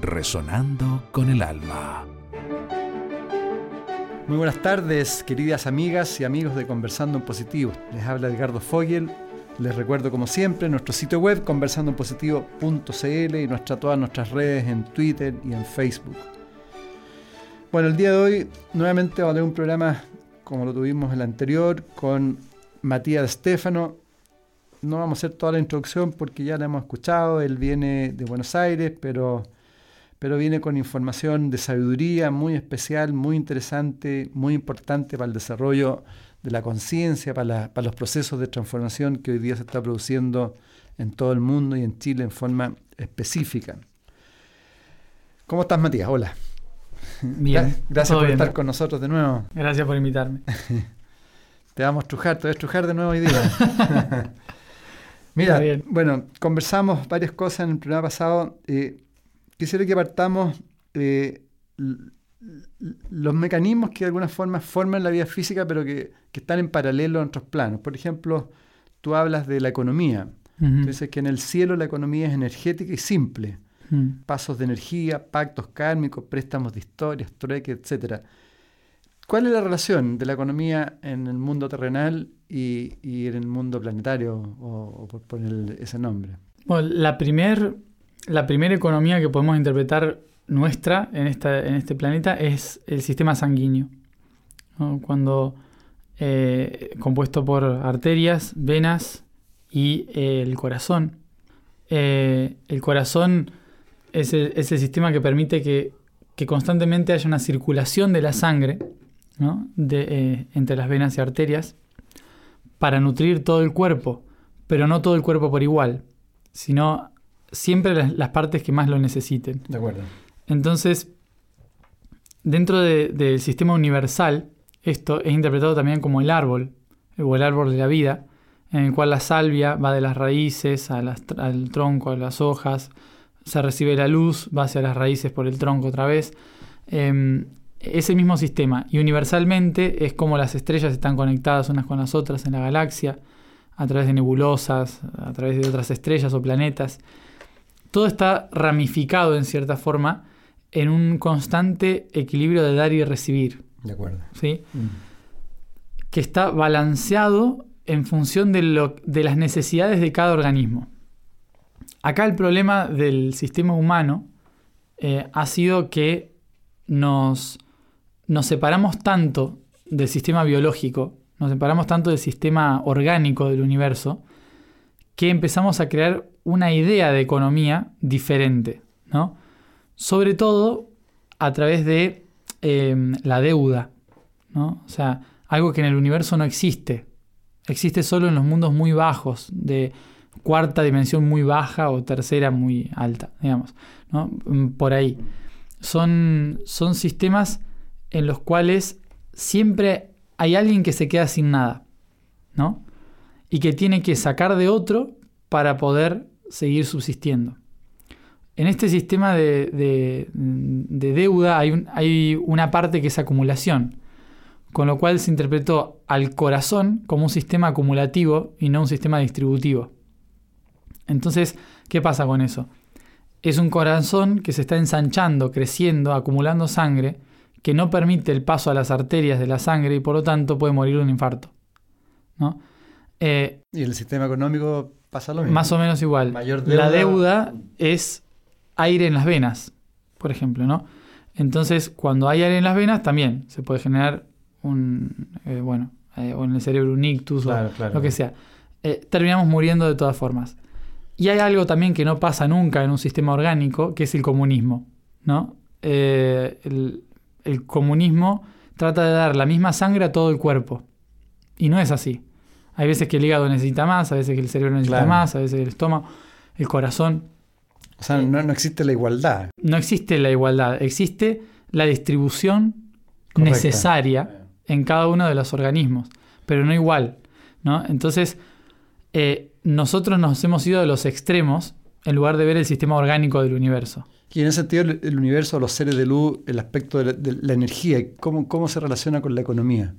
resonando con el alma. Muy buenas tardes, queridas amigas y amigos de Conversando en Positivo. Les habla Edgardo Fogel. Les recuerdo, como siempre, nuestro sitio web conversandoenpositivo.cl y nuestra, todas nuestras redes en Twitter y en Facebook. Bueno, el día de hoy nuevamente vamos a tener un programa como lo tuvimos en el anterior con Matías Stefano. No vamos a hacer toda la introducción porque ya la hemos escuchado. Él viene de Buenos Aires, pero pero viene con información de sabiduría muy especial, muy interesante, muy importante para el desarrollo de la conciencia, para, los procesos de transformación que hoy día se está produciendo en todo el mundo y en Chile en forma específica. ¿Cómo estás, Matías? Hola. Bien. Gracias por estar con nosotros de nuevo. Gracias por invitarme. te vamos a estrujar, te voy a estrujar de nuevo hoy día. Mira, bueno, conversamos varias cosas en el programa pasado. Eh, quisiera que partamos eh, los mecanismos que de alguna forma forman la vida física, pero que, están en paralelo en otros planos. Por ejemplo, tú hablas de la economía. Dices que en el cielo la economía es energética y simple. Pasos de energía, pactos kármicos, préstamos de historias, trueque, etc. ¿Cuál es la relación de la economía en el mundo terrenal y, en el mundo planetario, o, por poner ese nombre? Bueno, la primera la primera economía que podemos interpretar nuestra en, esta, en este planeta es el sistema sanguíneo. Cuando eh, compuesto por arterias, venas y eh, el corazón. Eh, el corazón es el, sistema que permite que, constantemente haya una circulación de la sangre entre las venas y arterias para nutrir todo el cuerpo, pero no todo el cuerpo por igual, sino siempre las, partes que más lo necesiten. De acuerdo. Entonces, dentro del sistema universal, esto es interpretado también como el árbol, o el árbol de la vida, en el cual la salvia va de las raíces al tronco, a las hojas, se recibe la luz, va hacia las raíces por el tronco otra vez. Eh, es el mismo sistema y universalmente es como las estrellas están conectadas unas con las otras en la galaxia, a través de nebulosas, a través de otras estrellas o planetas todo está ramificado en cierta forma en un constante equilibrio de dar y recibir. De acuerdo. ¿sí? Mm. Que está balanceado en función de, lo, de las necesidades de cada organismo. Acá el problema del sistema humano eh, ha sido que nos, nos separamos tanto del sistema biológico, nos separamos tanto del sistema orgánico del universo, que empezamos a crear una idea de economía diferente, ¿no? Sobre todo a través de em, la deuda, ¿no? O sea, algo que en el universo no existe. Existe solo en los mundos muy bajos, de cuarta dimensión muy baja o tercera muy alta, digamos, ¿no? Mm, por ahí. Son, son sistemas en los cuales siempre hay alguien que se queda sin nada, ¿no? Y que tiene que sacar de otro para poder seguir subsistiendo. En este sistema de, deuda hay, hay, una parte que es acumulación, con lo cual se interpretó al corazón como un sistema acumulativo y no un sistema distributivo. Entonces, ¿qué pasa con eso? Es un corazón que se está ensanchando, creciendo, acumulando sangre, que no permite el paso a las arterias de la sangre y por lo tanto puede morir de un infarto. ¿no? Eh, y el sistema económico más o menos igual. La deuda es aire en las venas, por ejemplo, ¿no? Entonces, cuando hay aire en las venas, también se puede generar un, eh, bueno, eh, o en el cerebro un ictus o lo que sea. Eh, terminamos muriendo de todas formas. Y hay algo también que no pasa nunca en un sistema orgánico, que es el comunismo, ¿no? el, el comunismo trata de dar la misma sangre a todo el cuerpo. Y no es así. Hay veces que el hígado necesita más, a veces que el cerebro necesita más, a veces el estómago, el corazón. O sea, no, existe la igualdad. No existe la igualdad, existe la distribución necesaria en cada uno de los organismos, pero no igual. ¿no? Entonces, eh, nosotros nos hemos ido de los extremos en lugar de ver el sistema orgánico del universo. Y en ese sentido, el, el universo, los seres de luz, el aspecto de la, de la energía, ¿cómo, ¿cómo se relaciona con la economía?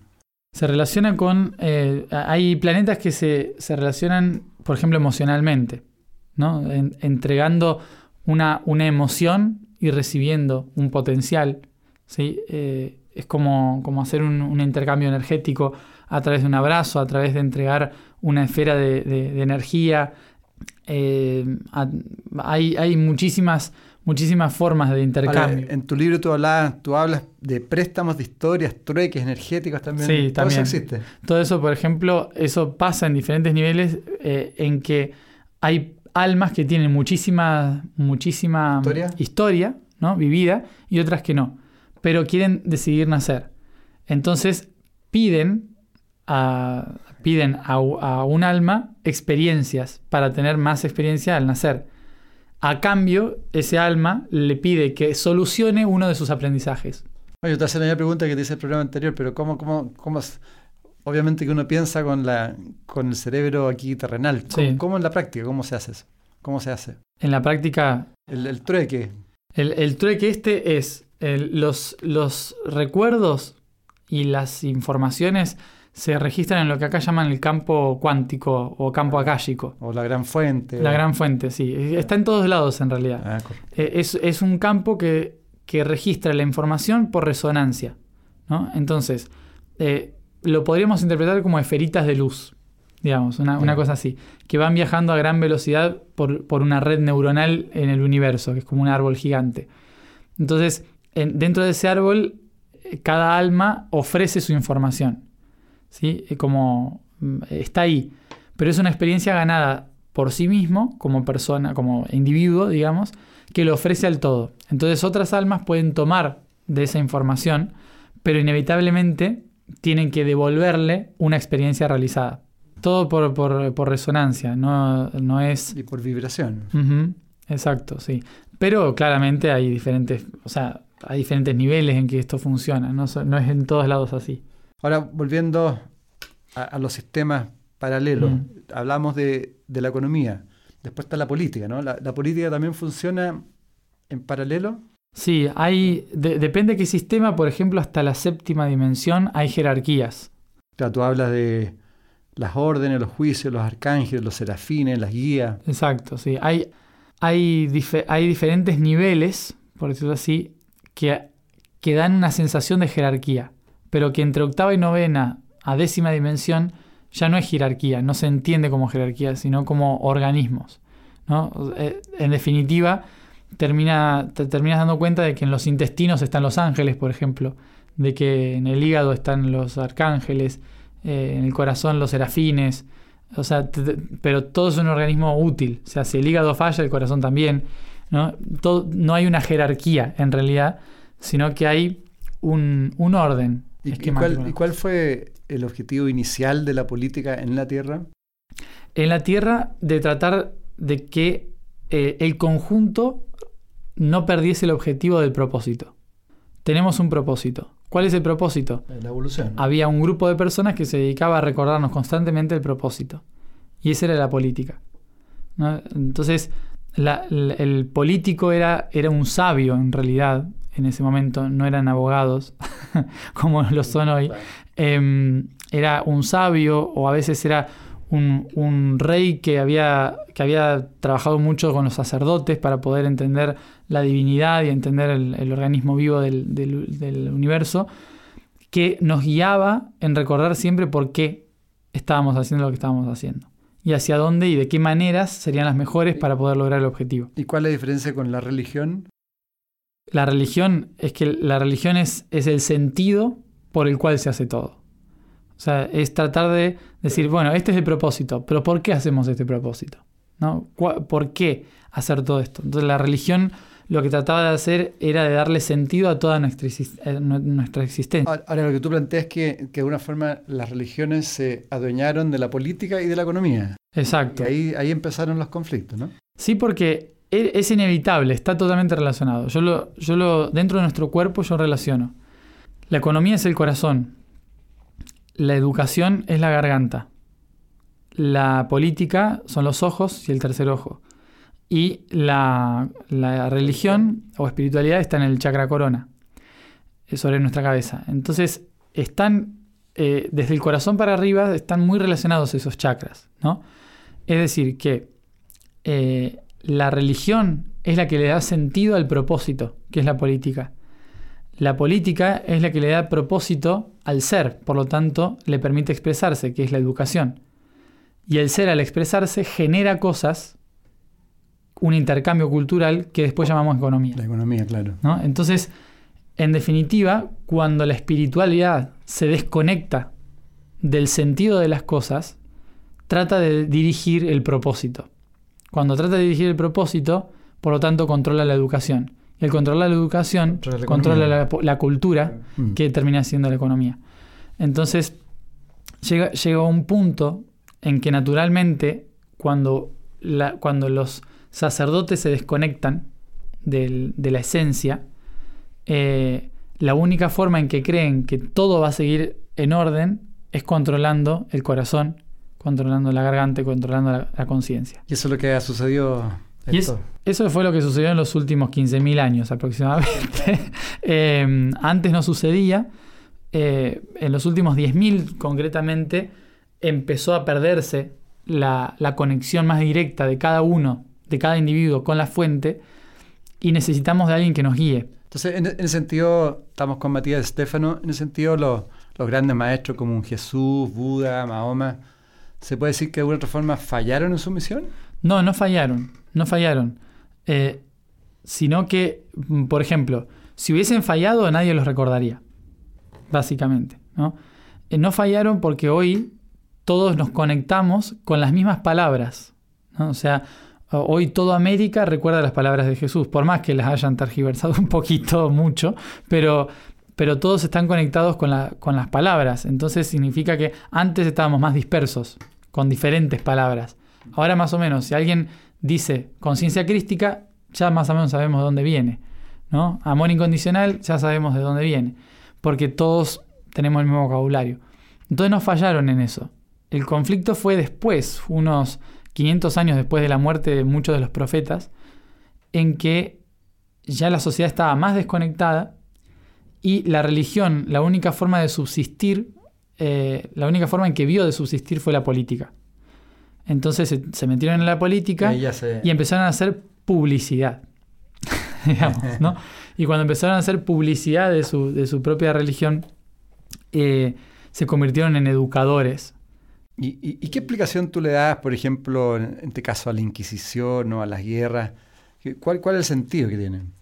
Se relaciona con... eh, hay planetas que se, se relacionan, por ejemplo, emocionalmente, ¿no? En- entregando una, una emoción y recibiendo un potencial. ¿sí? Eh, es como, como hacer un, un intercambio energético a través de un abrazo, a través de entregar una esfera de, de- energía. Eh, hay, hay muchísimas, muchísimas formas de Ahora, intercambio. en tu libro tú, hablabas, tú hablas de préstamos de historias, trueques energéticos también. Sí, Todo también. eso existe. Todo eso, por ejemplo, eso pasa en diferentes niveles eh, en que hay almas que tienen muchísima, muchísima ¿Historia? historia, ¿no? vivida y otras que no, pero quieren decidir nacer. Entonces piden a, piden a un alma experiencias para tener más experiencia al nacer. A cambio, ese alma le pide que solucione uno de sus aprendizajes. Yo te hacía la misma pregunta que te hice el programa anterior, pero ¿cómo, cómo, cómo es? Obviamente que uno piensa con, la, con el cerebro aquí terrenal. ¿Cómo, Sí. cómo en la práctica? ¿Cómo se hace eso? ¿Cómo se hace? En la práctica, El, el trueque. El, el trueque este es el- los, los recuerdos y las informaciones se registran en lo que acá llaman el campo cuántico o campo akáshico. O la gran fuente. La gran fuente, sí. Está en todos lados en realidad. Ah. Eh, Es, es un campo que, que registra la información por resonancia. ¿no? Entonces, eh, lo podríamos interpretar como esferitas de luz, digamos, una, una cosa así, que van viajando a gran velocidad por, por una red neuronal en el universo, que es como un árbol gigante. Entonces, en- dentro de ese árbol, eh, cada alma ofrece su información. ¿Sí? Como mm, está ahí. Pero es una experiencia ganada por sí mismo, como persona, como individuo, digamos, que lo ofrece al todo. Entonces otras almas pueden tomar de esa información, pero inevitablemente tienen que devolverle una experiencia realizada. Todo por, por- por resonancia, no, no es... Y por vibración. Exacto, sí. Pero claramente hay diferentes, o sea, hay diferentes niveles en que esto funciona, no, no es en todos lados así. Ahora, volviendo a, a los sistemas paralelos, Mm. hablamos de, de la economía. Después está la política, ¿no? La, la política también funciona en paralelo. Sí, hay, de- depende de qué sistema, por ejemplo, hasta la séptima dimensión hay jerarquías. O sea, tú hablas de las órdenes, los juicios, los arcángeles, los serafines, las guías. Exacto, sí. Hay, hay, dife- hay diferentes niveles, por decirlo así, que, que dan una sensación de jerarquía, pero que entre octava y novena a décima dimensión ya no es jerarquía, no se entiende como jerarquía, sino como organismos. ¿no? Eh, En definitiva, termina, te terminas dando cuenta de que en los intestinos están los ángeles, por ejemplo, de que en el hígado están los arcángeles, eh, en el corazón los serafines, o sea, pero todo es un organismo útil. O sea, si el hígado falla, el corazón también. ¿no? No hay una jerarquía en realidad, sino que hay un, un orden. ¿Y, cuál, y cuál fue el objetivo inicial de la política en la Tierra? En la Tierra, de tratar de que eh, el conjunto no perdiese el objetivo del propósito. Tenemos un propósito. ¿Cuál es el propósito? La evolución. había un grupo de personas que se dedicaba a recordarnos constantemente el propósito. Y esa era la política. ¿no? Entonces, la- la- el político era, era un sabio en realidad en ese momento, no eran abogados como lo son hoy. Em, era un sabio o a veces era un, un rey que había, que había trabajado mucho con los sacerdotes para poder entender la divinidad y entender el, el organismo vivo del, del- del universo, que nos guiaba en recordar siempre por qué estábamos haciendo lo que estábamos haciendo y hacia dónde y de qué maneras serían las mejores para poder lograr el objetivo. ¿Y cuál es la diferencia con la religión? La religión es que la religión es, es el sentido por el cual se hace todo. O sea, es tratar de decir, bueno, este es el propósito, pero ¿por qué hacemos este propósito? ¿No? ¿Cuá- ¿Por qué hacer todo esto? Entonces la religión lo que trataba de hacer era de darle sentido a toda nuestra, eh, nu- nuestra existencia. Ahora, lo que tú planteas es que, que de alguna forma las religiones se adueñaron de la política y de la economía. Exacto. Y ahí, ahí empezaron los conflictos, ¿no? Sí, porque es inevitable, está totalmente relacionado. Yo lo, yo lo, dentro de nuestro cuerpo yo relaciono. La economía es el corazón, la educación es la garganta, la política son los ojos y el tercer ojo. Y la, la religión o espiritualidad está en el chakra corona, eh, sobre nuestra cabeza. Entonces, están, eh, desde el corazón para arriba, están muy relacionados esos chakras, ¿no? Es decir, que eh, la religión es la que le da sentido al propósito, que es la política. La política es la que le da propósito al ser, por lo tanto, le permite expresarse, que es la educación. Y el ser al expresarse genera cosas, un intercambio cultural que después llamamos economía. La economía, claro. ¿no? Entonces, en definitiva, cuando la espiritualidad se desconecta del sentido de las cosas, trata de dirigir el propósito. Cuando trata de dirigir el propósito, por lo tanto, controla la educación. Y el controlar la educación Controla la controla la, economía. la cultura Mm. que termina siendo la economía. Entonces, llega, llega un punto en que naturalmente, cuando, la- cuando los sacerdotes se desconectan del- de la esencia, eh, la única forma en que creen que todo va a seguir en orden es controlando el corazón, controlando la garganta y controlando la, la conciencia. Y eso es lo que ha sucedido. Y es- eso fue lo que sucedió en los últimos 15.000 años aproximadamente. Eh, antes no sucedía. Eh, en los últimos 10.000 concretamente empezó a perderse la, la conexión más directa de cada uno, de cada individuo con la fuente y necesitamos de alguien que nos guíe. Entonces, en, en ese sentido, estamos con Matías Estefano, en ese sentido, los, los grandes maestros como un Jesús, Buda, Mahoma, ¿se puede decir que de alguna otra forma fallaron en su misión? No, no fallaron, no fallaron. Eh, sino que, mm, por ejemplo, si hubiesen fallado nadie los recordaría, básicamente. ¿no? Eh, no fallaron porque hoy todos nos conectamos con las mismas palabras. ¿no? O sea, hoy toda América recuerda las palabras de Jesús, por más que las hayan tergiversado un poquito, mucho, pero, pero todos están conectados con, la- con las palabras. Entonces significa que antes estábamos más dispersos, con diferentes palabras. Ahora más o menos, si alguien dice conciencia crística, ya más o menos sabemos de dónde viene. ¿no? Amor incondicional, ya sabemos de dónde viene. Porque todos tenemos el mismo vocabulario. Entonces no fallaron en eso. El conflicto fue después, unos 500 años después de la muerte de muchos de los profetas, en que ya la sociedad estaba más desconectada y la religión, la única forma de subsistir, eh, la única forma en que vio de subsistir fue la política. Entonces se, se metieron en la política se- y empezaron a hacer publicidad. digamos, ¿no? Y cuando empezaron a hacer publicidad de su, de su propia religión, eh, se convirtieron en educadores. ¿Y, y, y qué explicación tú le das, por ejemplo, en este caso a la Inquisición o a las guerras? ¿Qué- ¿Cuál, cuál es el sentido que tienen?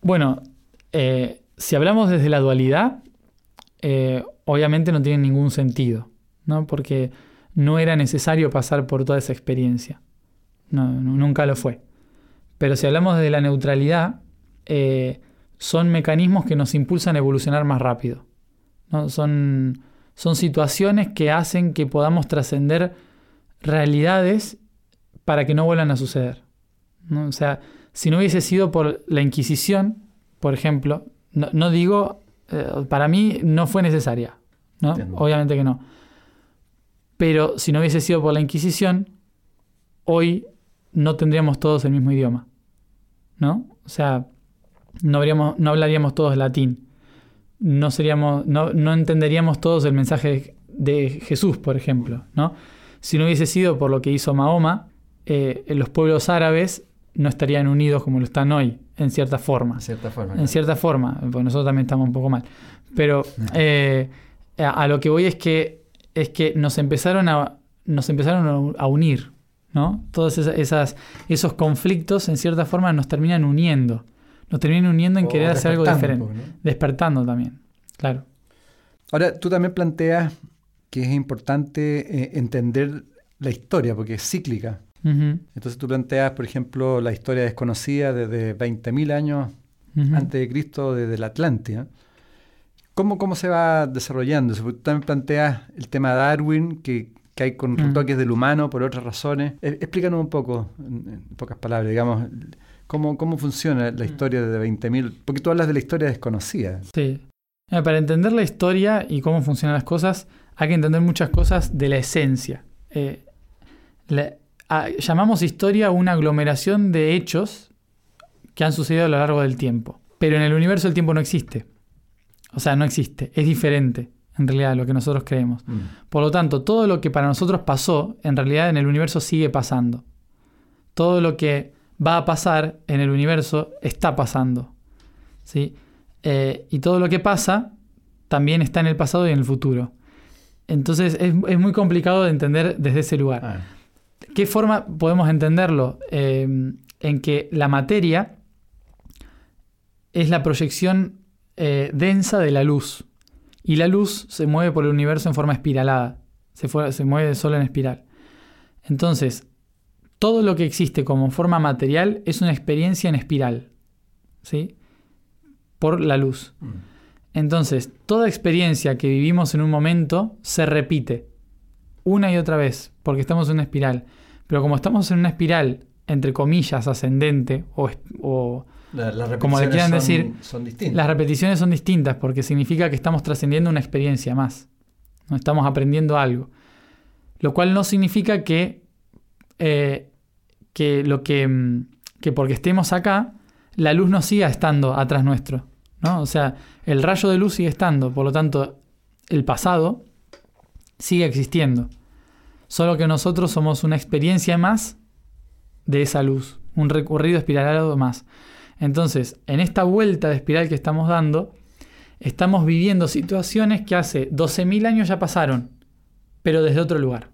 Bueno, eh, si hablamos desde la dualidad, eh, obviamente no tiene ningún sentido, ¿no? Porque no era necesario pasar por toda esa experiencia. No, nunca lo fue. Pero si hablamos de la neutralidad, eh, son mecanismos que nos impulsan a evolucionar más rápido. ¿no? Son, son situaciones que hacen que podamos trascender realidades para que no vuelvan a suceder. ¿no? O sea, si no hubiese sido por la Inquisición, por ejemplo, no digo, eh, para mí no fue necesaria, ¿no? Entiendo. Obviamente que no. Pero si no hubiese sido por la Inquisición, hoy no tendríamos todos el mismo idioma, ¿no? O sea, no, habríamos, no hablaríamos todos latín, no, seríamos, no, no entenderíamos todos el mensaje de, de Jesús, por ejemplo, ¿no? Si no hubiese sido por lo que hizo Mahoma, eh, los pueblos árabes no estarían unidos como lo están hoy, en cierta forma. De cierta forma. En cierta forma, porque nosotros también estamos un poco mal. Pero eh, a, a lo que voy es que es que nos empezaron a nos empezaron a- unir, ¿no? Todos esas, esos conflictos en cierta forma nos terminan uniendo. Nos terminan uniendo en O querer hacer algo diferente. un poco, ¿no? Despertando también, claro. Ahora, tú también planteas que es importante eh, entender la historia, porque es cíclica. Entonces tú planteas, por ejemplo, la historia desconocida desde 20.000 años antes de Cristo, desde la Atlántida. ¿Cómo, ¿Cómo se va desarrollando? Tú también planteas el tema de Darwin, que, que hay con Mm. retoques del humano por otras razones. Eh, explícanos un poco, en, en pocas palabras, digamos, cómo, cómo funciona Mm. la historia de 20.000, porque tú hablas de la historia desconocida. Sí. Para entender la historia y cómo funcionan las cosas, hay que entender muchas cosas de la esencia. Eh, la- a- llamamos historia una aglomeración de hechos que han sucedido a lo largo del tiempo. Pero en el universo el tiempo no existe. O sea, no existe. Es diferente, en realidad, a lo que nosotros creemos. Por lo tanto, todo lo que para nosotros pasó, en realidad en el universo sigue pasando. Todo lo que va a pasar en el universo está pasando. ¿sí? Eh, y todo lo que pasa también está en el pasado y en el futuro. Entonces es, es muy complicado de entender desde ese lugar. Ah, ¿Qué forma podemos entenderlo? Eh, en que la materia es la proyección eh, densa de la luz. Y la luz se mueve por el universo en forma espiralada. Se, fue- se mueve solo en espiral. Entonces, todo lo que existe como forma material es una experiencia en espiral. ¿Sí? Por la luz. mm. Entonces, toda experiencia que vivimos en un momento se repite una y otra vez, porque estamos en una espiral. Pero como estamos en una espiral, entre comillas, ascendente, o, es- o La- las Como le quieran son- decir, son distintas. las repeticiones son distintas, porque significa que estamos trascendiendo una experiencia más. No estamos aprendiendo algo. Lo cual no significa que, eh, que lo que, mm, que porque estemos acá, la luz no siga estando atrás nuestro. ¿no? O sea, el rayo de luz sigue estando, por lo tanto, el pasado sigue existiendo. Solo que nosotros somos una experiencia más de esa luz, un recorrido espiralado más. Entonces, en esta vuelta de espiral que estamos dando, estamos viviendo situaciones que hace 12.000 años ya pasaron, pero desde otro lugar.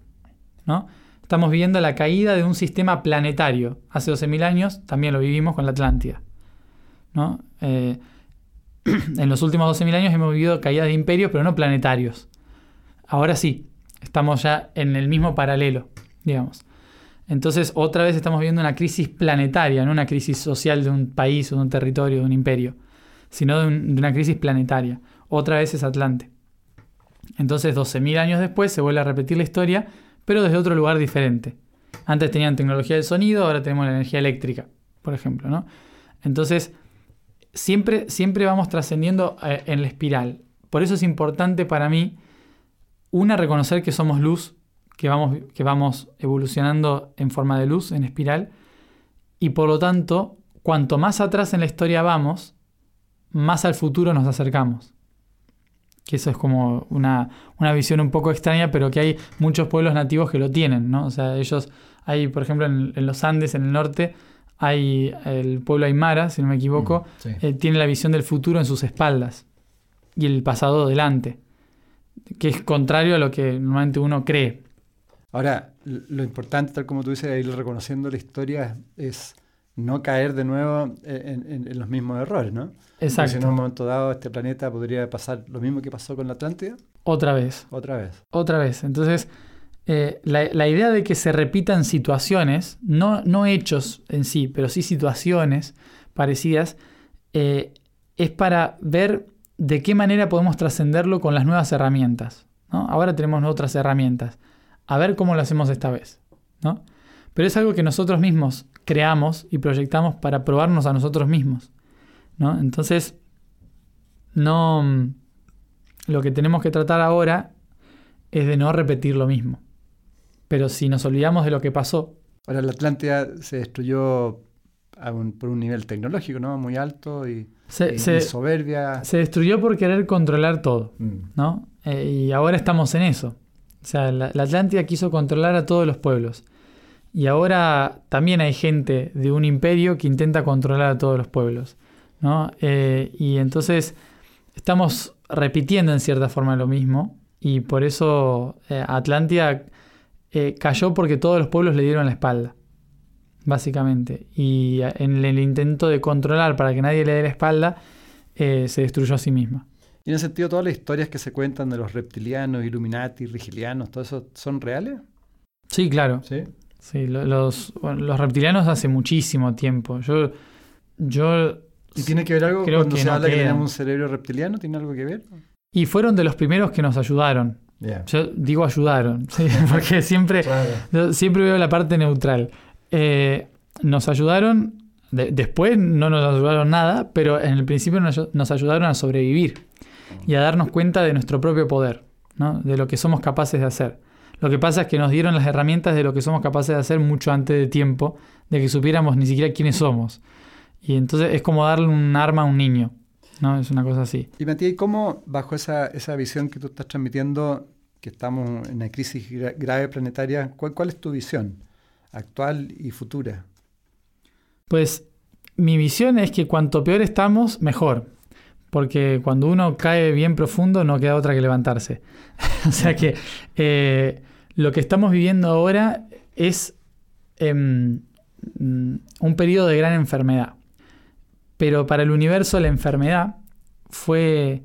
¿no? Estamos viviendo la caída de un sistema planetario. Hace 12.000 años también lo vivimos con la Atlántida. ¿no? Eh, en los últimos 12.000 años hemos vivido caídas de imperios, pero no planetarios. Ahora sí, estamos ya en el mismo paralelo, digamos. Entonces, otra vez estamos viendo una crisis planetaria, no una crisis social de un país o de un territorio, de un imperio, sino de, de una crisis planetaria. Otra vez es Atlante. Entonces, 12.000 años después se vuelve a repetir la historia, pero desde otro lugar diferente. Antes tenían tecnología del sonido, ahora tenemos la energía eléctrica, por ejemplo, ¿no? Entonces, siempre, siempre vamos trascendiendo eh, en la espiral. Por eso es importante para mí, una, reconocer que somos luz, que vamos, que vamos evolucionando en forma de luz, en espiral, y por lo tanto, cuanto más atrás en la historia vamos, más al futuro nos acercamos. Que eso es como una, una visión un poco extraña, pero que hay muchos pueblos nativos que lo tienen, ¿no? O sea, ellos, hay, por ejemplo, en, en los Andes, en el norte, hay el pueblo Aymara, si no me equivoco, Sí. eh, tiene la visión del futuro en sus espaldas y el pasado delante, que es contrario a lo que normalmente uno cree. Ahora, lo importante, tal como tú dices, ir reconociendo la historia es no caer de nuevo en, en- en los mismos errores, ¿no? Porque si Exacto. en un momento dado este planeta podría pasar lo mismo que pasó con la Atlántida, Otra vez, otra vez. otra vez. Entonces, eh, la, la idea de que se repitan situaciones, no, no hechos en sí, pero sí situaciones parecidas, eh, es para ver de qué manera podemos trascenderlo con las nuevas herramientas. ¿no? Ahora tenemos otras herramientas. A ver cómo lo hacemos esta vez. ¿no? Pero es algo que nosotros mismos creamos y proyectamos para probarnos a nosotros mismos. ¿no? Entonces, no. Lo que tenemos que tratar ahora es de no repetir lo mismo. Pero si nos olvidamos de lo que pasó, Ahora, la Atlántida se destruyó a un- por un nivel tecnológico, ¿no? Muy alto y, se, y- se- y soberbia. se destruyó por querer controlar todo. Mm. ¿no? Eh, y ahora estamos en eso. O sea, la, la Atlántida quiso controlar a todos los pueblos. Y ahora también hay gente de un imperio que intenta controlar a todos los pueblos. ¿no? Eh, y entonces estamos repitiendo en cierta forma lo mismo. Y por eso eh, Atlántida cayó porque todos los pueblos le dieron la espalda. Básicamente. Y en el intento de controlar para que nadie le dé la espalda, eh, se destruyó a sí misma. Y en ese sentido, todas las historias que se cuentan de los reptilianos, Illuminati, rigilianos, ¿todo eso son reales? Sí, claro. Sí. Sí, lo- los, bueno, los reptilianos hace muchísimo tiempo. Yo, yo ¿Y tiene que ver algo Creo cuando que se no habla que quedan. tenemos un cerebro reptiliano? ¿Tiene algo que ver? y fueron de los primeros que nos ayudaron Yo digo ayudaron, porque siempre, siempre veo la parte neutral. Eh, nos ayudaron, después no nos ayudaron nada, pero en el principio nos, ayudaron a sobrevivir y a darnos cuenta de nuestro propio poder, de lo que somos capaces de hacer. Lo que pasa es que nos dieron las herramientas de lo que somos capaces de hacer mucho antes de tiempo, de que supiéramos ni siquiera quiénes somos. Y entonces es como darle un arma a un niño. ¿no? Es una cosa así. Y Matías, ¿cómo bajo esa, esa visión que tú estás transmitiendo, que estamos en una crisis grave planetaria, ¿cuál, cuál es tu visión actual y futura? Pues mi visión es que cuanto peor estamos, mejor. Porque cuando uno cae bien profundo no queda otra que levantarse. o sea que eh, lo que estamos viviendo ahora es em, un periodo de gran enfermedad. Pero para el universo la enfermedad fue...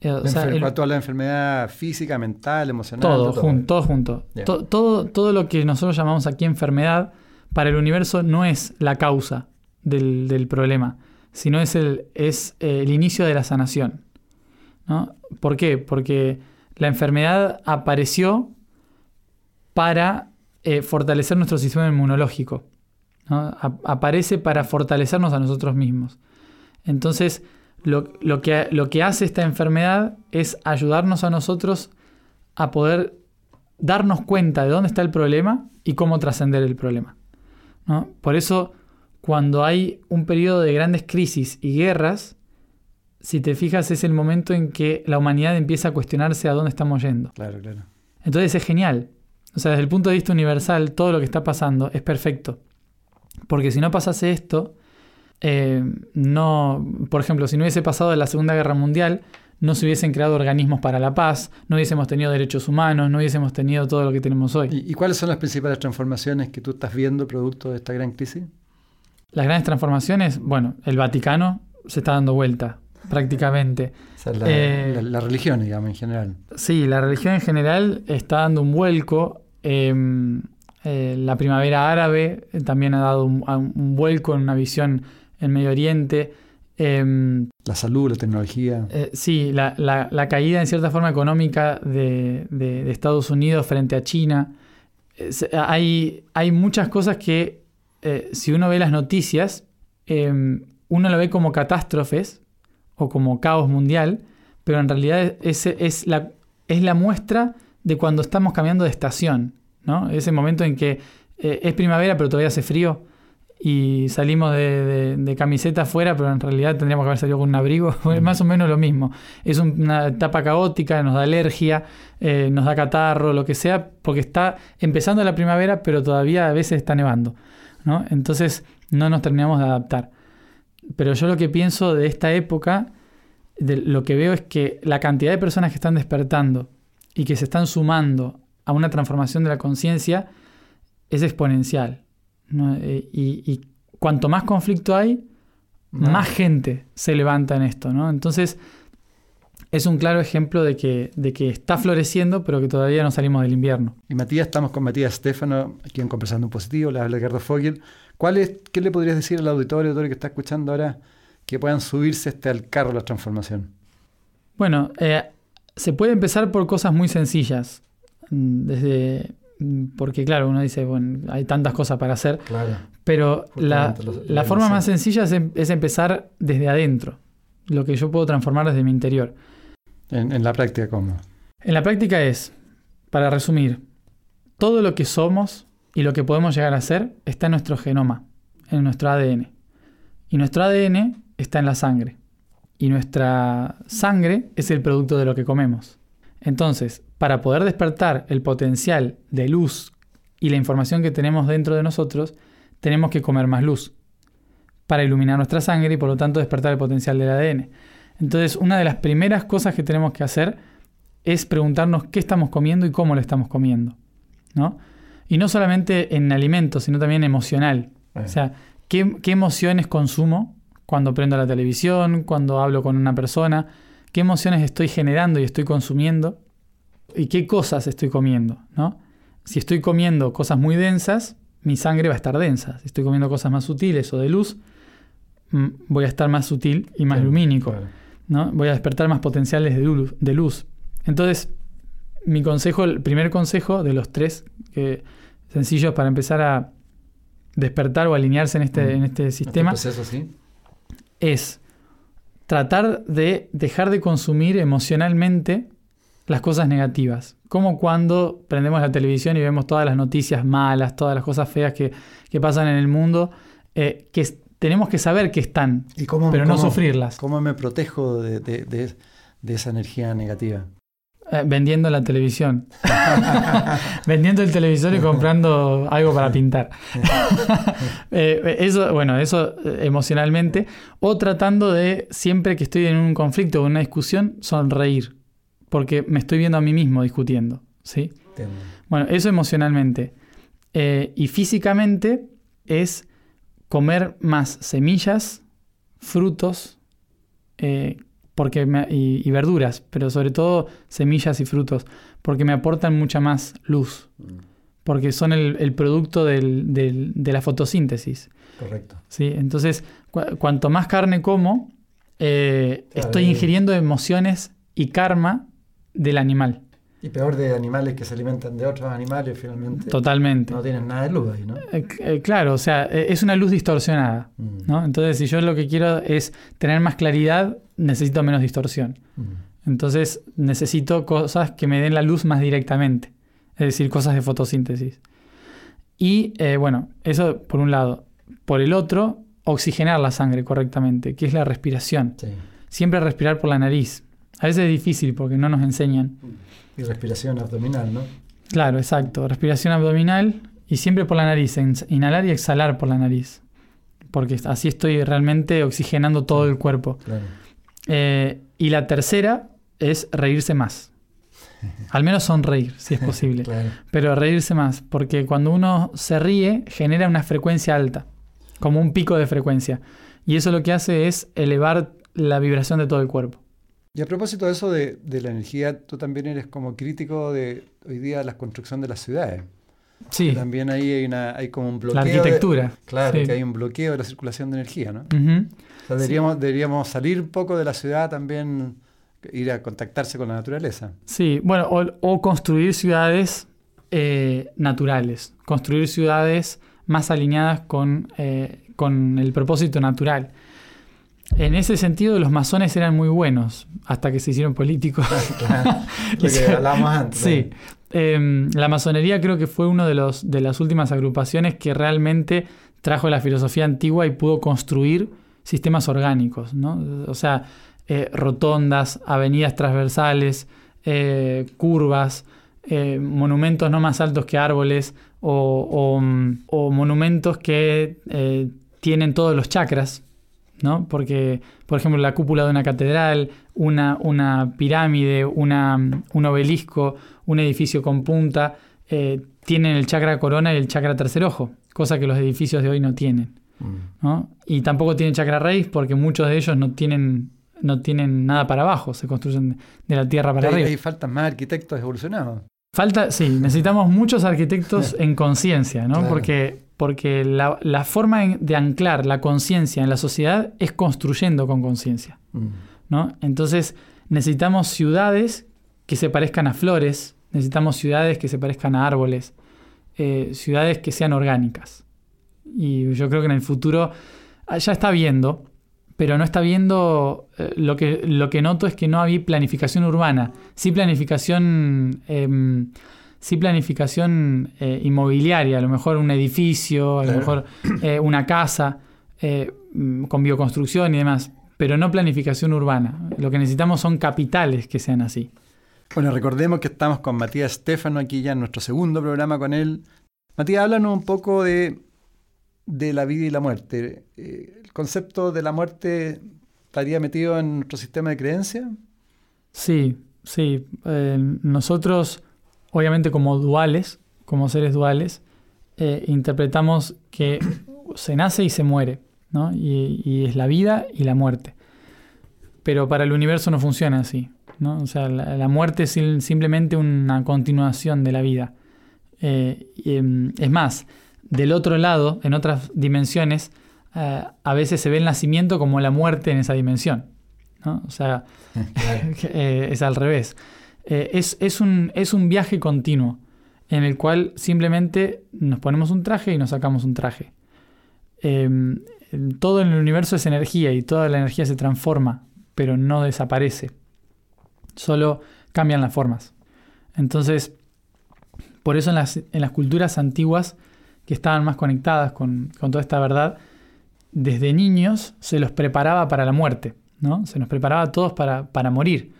Eh, o toda la enfermedad física, mental, emocional. Todo, todo. junto. todo, todo lo que nosotros llamamos aquí enfermedad, para el universo no es la causa del, problema, sino es, el, es eh, el inicio de la sanación. ¿no? ¿Por qué? Porque la enfermedad apareció para eh, fortalecer nuestro sistema inmunológico aparece para fortalecernos a nosotros mismos. Entonces, lo, que, lo que hace esta enfermedad es ayudarnos a nosotros a poder darnos cuenta de dónde está el problema y cómo trascender el problema. Por eso, cuando hay un periodo de grandes crisis y guerras, si te fijas, es el momento en que la humanidad empieza a cuestionarse a dónde estamos yendo. Claro, claro. Entonces es genial. O sea, desde el punto de vista universal, todo lo que está pasando es perfecto. Porque si no pasase esto, eh, no, por ejemplo, si no hubiese pasado la Segunda Guerra Mundial, no se hubiesen creado organismos para la paz, no hubiésemos tenido derechos humanos, no hubiésemos tenido todo lo que tenemos hoy. ¿Y, cuáles son las principales transformaciones que tú estás viendo producto de esta gran crisis? Las grandes transformaciones, bueno, el Vaticano se está dando vuelta, prácticamente. la, eh, la, religión, digamos, en general. Sí, la religión en general está dando un vuelco. Em, eh, la primavera árabe eh, también ha dado un, vuelco en una visión en Medio Oriente. Em, la salud, la tecnología. Eh, sí, la, caída en cierta forma económica de, Estados Unidos frente a China. hay, hay, muchas cosas que si uno ve las noticias, em, uno lo ve como catástrofes o como caos mundial, pero en realidad es, es, la, es la muestra de cuando estamos cambiando de estación. Ese momento en que eh, es primavera pero todavía hace frío y salimos de, camiseta afuera, pero en realidad tendríamos que haber salido con un abrigo. Es más o menos lo mismo. Es una etapa caótica, nos da alergia, eh, nos da catarro, lo que sea, porque está empezando la primavera, pero todavía a veces está nevando. Entonces no nos terminamos de adaptar. Pero yo lo que pienso de esta época, de lo que veo es que la cantidad de personas que están despertando y que se están sumando a una transformación de la conciencia es exponencial. Eh, y, cuanto más conflicto hay, más gente se levanta en esto. ¿no? Entonces, es un claro ejemplo de que, de que está floreciendo, pero que todavía no salimos del invierno. Y Matías, estamos con Matías Stefano, aquí en Conversando un Positivo, le habla Ricardo Fogel. ¿Cuál es, ¿Qué le podrías decir al auditorio, auditorio que está escuchando ahora, que puedan subirse este al carro de la transformación? Bueno, eh, se puede empezar por cosas muy sencillas. Mm, desde porque claro, uno dice, bueno, hay tantas cosas para hacer, pero la, forma más sencilla em, es, empezar desde adentro, lo que yo puedo transformar desde mi interior. En, la práctica, ¿cómo? En la práctica es, para resumir, todo lo que somos y lo que podemos llegar a ser está en nuestro genoma, en nuestro ADN. Y nuestro ADN está en la sangre. Y nuestra sangre es el producto de lo que comemos. Entonces, para poder despertar el potencial de luz y la información que tenemos dentro de nosotros, tenemos que comer más luz para iluminar nuestra sangre y por lo tanto despertar el potencial del ADN. Entonces, una de las primeras cosas que tenemos que hacer es preguntarnos qué estamos comiendo y cómo lo estamos comiendo. ¿no? Y no solamente en alimentos, sino también emocional. O sea, ¿qué, ¿qué emociones consumo cuando prendo la televisión, cuando hablo con una persona? ¿Qué emociones estoy generando y estoy consumiendo? Y qué cosas estoy comiendo, ¿no? Si estoy comiendo cosas muy densas, mi sangre va a estar densa. Si estoy comiendo cosas más sutiles o de luz, mm, voy a estar más sutil y más lumínico, ¿no? Voy a despertar más potenciales de luz, de luz. Entonces, mi consejo, el primer consejo de los tres, sencillos para empezar a despertar o alinearse en este, Mm. en este sistema, Este proceso, sí. es tratar de dejar de consumir emocionalmente las cosas negativas. Como cuando prendemos la televisión y vemos todas las noticias malas, todas las cosas feas que, que pasan en el mundo, eh, que tenemos que saber que están, ¿Y cómo, pero no sufrirlas. ¿Cómo me protejo de, de- de- de esa energía negativa? Eh, vendiendo la televisión. vendiendo el televisor y comprando algo para pintar. Eh, eso, bueno, eso emocionalmente. O tratando de, siempre que estoy en un conflicto o en una discusión, sonreír. Porque me estoy viendo a mí mismo discutiendo. ¿sí? Entiendo. Bueno, eso emocionalmente. Eh, y físicamente es comer más semillas, frutos eh, porque me- y, y verduras, pero sobre todo semillas y frutos, porque me aportan mucha más luz, Mm, porque son el, el producto del- del- de la fotosíntesis. Correcto. ¿sí? Entonces, cu- cuanto más carne como, eh, estoy ingiriendo emociones y karma del animal, Y peor de animales que se alimentan de otros animales, finalmente. totalmente. No tienen nada de luz ahí, ¿no? Eh, eh, claro, o sea, eh, es una luz distorsionada. Mm, ¿no? Entonces, si yo lo que quiero es tener más claridad, necesito menos distorsión. mm. Entonces, necesito cosas que me den la luz más directamente, es decir, cosas de fotosíntesis. Y bueno, eso por un lado. Por el otro, oxigenar la sangre correctamente, que es la respiración. Sí. Siempre respirar por la nariz. A veces es difícil porque no nos enseñan. Y respiración abdominal, ¿no? Claro, exacto. Respiración abdominal y siempre por la nariz. Inhalar y exhalar por la nariz. Porque así estoy realmente oxigenando todo el cuerpo. Claro. Eh, y la tercera es reírse más. Al menos sonreír, si es posible. Claro. Pero reírse más, porque cuando uno se ríe genera una frecuencia alta, como un pico de frecuencia. Y eso lo que hace es elevar la vibración de todo el cuerpo. Y a propósito de eso de, de la energía, tú también eres como crítico de hoy día la construcción de las ciudades. Sí, También ahí hay, una, hay como un bloqueo. la de- arquitectura. claro, Sí. que hay un bloqueo de la circulación de energía, ¿no? O sea, deberíamos, deberíamos salir un poco de la ciudad también, ir a contactarse con la naturaleza. Sí, bueno, o, o construir ciudades eh, naturales, construir ciudades más alineadas con, eh, con el propósito natural. En ese sentido, los masones eran muy buenos hasta que se hicieron políticos. Claro, lo que hablábamos antes. Sí. Eh, la masonería creo que fue una de, los, de las últimas agrupaciones que realmente trajo la filosofía antigua y pudo construir sistemas orgánicos, ¿no? O sea, eh, rotondas, avenidas transversales, eh, curvas, eh, monumentos no más altos que árboles o, o, mm, o monumentos que tienen todos los chakras, ¿no? Porque, por ejemplo, la cúpula de una catedral, una, una pirámide, una, un obelisco, un edificio con punta, eh, tienen el chakra corona y el chakra tercer ojo, cosa que los edificios de hoy no tienen, Mm. ¿no? Y tampoco tienen chakra raíz porque muchos de ellos no tienen, no tienen nada para abajo, se construyen de la tierra para Hay, arriba. hay faltan más arquitectos evolucionados. Falta, sí, necesitamos muchos arquitectos en conciencia, ¿no? Claro. Porque, porque la, la forma de anclar la conciencia en la sociedad es construyendo con conciencia, Mm. ¿no? Entonces necesitamos ciudades que se parezcan a flores, necesitamos ciudades que se parezcan a árboles, eh, ciudades que sean orgánicas. Y yo creo que en el futuro ah, ya está viendo, pero no está viendo, eh, lo, que, lo que noto es que no había planificación urbana, sí planificación, em, sí planificación eh, inmobiliaria, a lo mejor un edificio, a lo mejor eh, una casa eh, mm, con bioconstrucción y demás, pero no planificación urbana. Lo que necesitamos son capitales que sean así. Bueno, recordemos que estamos con Matías Stefano aquí ya en nuestro segundo programa con él. Matías, háblanos un poco de, de la vida y la muerte. ¿El concepto de la muerte estaría metido en nuestro sistema de creencia? Sí, sí. Nosotros, obviamente como duales, como seres duales, eh, interpretamos que se nace y se muere, ¿no? Y, y es la vida y la muerte. Pero para el universo no funciona así, ¿no? O sea, la, la muerte es sim- simplemente una continuación de la vida. Eh, y, em, es más, del otro lado, en otras dimensiones, eh, a veces se ve el nacimiento como la muerte en esa dimensión, ¿no? O sea, es al revés. Eh, es, es, un, es un viaje continuo en el cual simplemente nos ponemos un traje y nos sacamos un traje. Em, todo en el universo es energía y toda la energía se transforma, pero no desaparece. Solo cambian las formas. Entonces, por eso en las, en las culturas antiguas que estaban más conectadas con, toda esta verdad, desde niños se los preparaba para la muerte, ¿no? Se nos preparaba a todos para, para morir.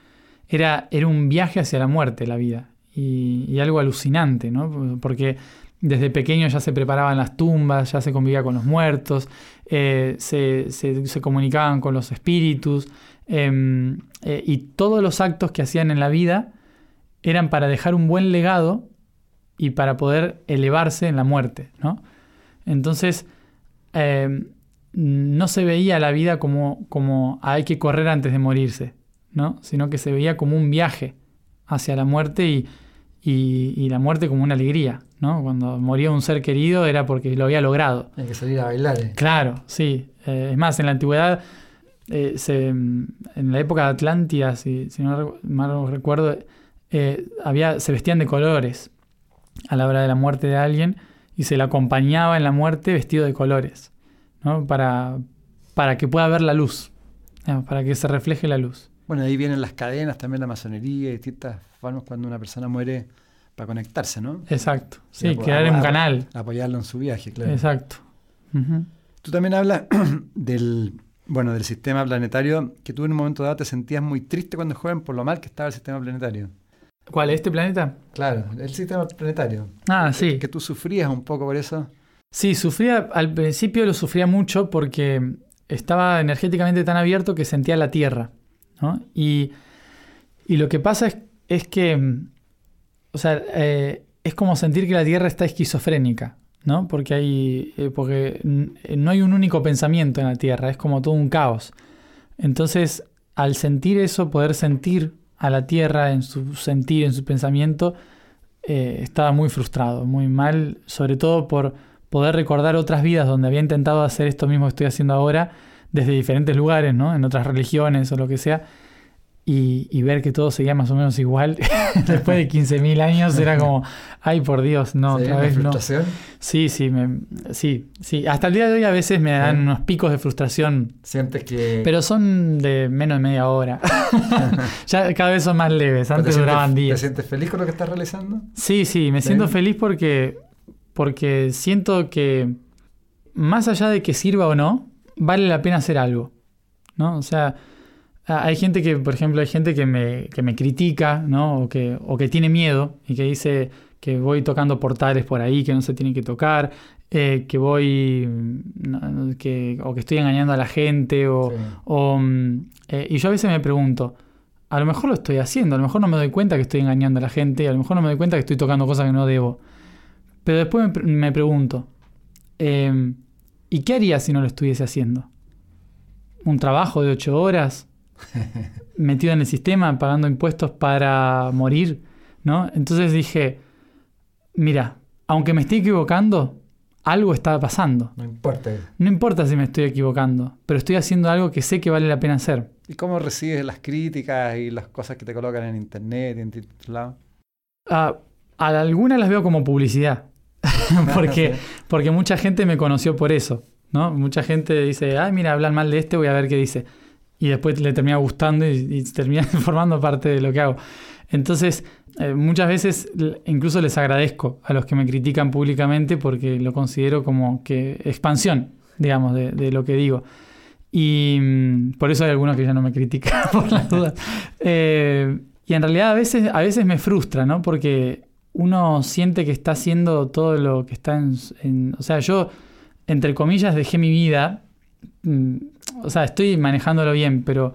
Era, era un viaje hacia la muerte la vida y, algo alucinante, ¿no? Porque desde pequeño ya se preparaban las tumbas, ya se convivía con los muertos, eh, se, comunicaban con los espíritus em, eh, y todos los actos que hacían en la vida eran para dejar un buen legado y para poder elevarse en la muerte, ¿no? Entonces, em, no se veía la vida como, como hay que correr antes de morirse, ¿no? Sino que se veía como un viaje hacia la muerte y, y, la muerte como una alegría, ¿no? Cuando moría un ser querido era porque lo había logrado. Hay que salir a bailar. ¿eh? Claro, sí. Eh, es más, en la antigüedad, eh, en la época de Atlántida, si, no mal recuerdo, había, se vestían de colores a la hora de la muerte de alguien y se le acompañaba en la muerte vestido de colores, ¿no? Para, para que pueda ver la luz, para que se refleje la luz. Bueno, ahí vienen las cadenas, también la masonería y distintas formas cuando una persona muere para conectarse, ¿no? Exacto. Sí, crear un canal. Apoyarlo en su viaje, claro. Exacto. Tú también hablas del, bueno, del sistema planetario, que tú en un momento dado te sentías muy triste cuando joven por lo mal que estaba el sistema planetario. ¿Cuál? ¿Este planeta? Claro, el sistema planetario. Ah, sí. Que, tú sufrías un poco por eso. Sí, sufría, al principio lo sufría mucho porque estaba energéticamente tan abierto que sentía la Tierra. Y, lo que pasa es, que, o sea, eh, es como sentir que la Tierra está esquizofrénica, ¿no? Porque, hay, eh, porque no hay un único pensamiento en la Tierra, es como todo un caos. Entonces, al sentir eso, poder sentir a la Tierra en su sentir, en su pensamiento, eh, estaba muy frustrado, muy mal, sobre todo por poder recordar otras vidas donde había intentado hacer esto mismo que estoy haciendo ahora desde diferentes lugares, ¿no? En otras religiones o lo que sea. Y, ver que todo seguía más o menos igual después de 15.000 años era como, ay por Dios, no, otra vez no. Sí, sí, me, sí, sí. Hasta el día de hoy a veces me dan unos picos de frustración. Sientes que... Pero son de menos de media hora. ya cada vez son más leves, antes duraban días. ¿Te sientes feliz con lo que estás realizando? Sí, sí, me siento feliz porque, porque siento que más allá de que sirva o no, vale la pena hacer algo. ¿no? O sea, hay gente que, por ejemplo, hay gente que me, que me critica, ¿no? O que, o que tiene miedo y que dice que voy tocando portales por ahí que no se tienen que tocar, eh, que voy, que, o que estoy engañando a la gente, o, mm, eh, y yo a veces me pregunto, a lo mejor lo estoy haciendo, a lo mejor no me doy cuenta que estoy engañando a la gente, a lo mejor no me doy cuenta que estoy tocando cosas que no debo. Pero después me, me pregunto, eh, ¿Y qué haría si no lo estuviese haciendo? ¿Un trabajo de ocho horas? ¿Metido en el sistema, pagando impuestos para morir? ¿No? Entonces dije, mira, aunque me esté equivocando, algo está pasando. No importa. No importa si me estoy equivocando, pero estoy haciendo algo que sé que vale la pena hacer. ¿Y cómo recibes las críticas y las cosas que te colocan en internet y en lados? Ah, a algunas las veo como publicidad. porque, porque mucha gente me conoció por eso, ¿no? Mucha gente dice, ay, mira, hablan mal de este, voy a ver qué dice. Y después le termina gustando y, termina formando parte de lo que hago. Entonces, eh, muchas veces incluso les agradezco a los que me critican públicamente porque lo considero como que expansión, digamos, de, lo que digo. Y mm, por eso hay algunos que ya no me critican, por las dudas. Eh, y en realidad a veces, a veces me frustra, ¿no? Porque uno siente que está haciendo todo lo que está en, O sea, yo, entre comillas, dejé mi vida. Mm, o sea, estoy manejándolo bien, pero,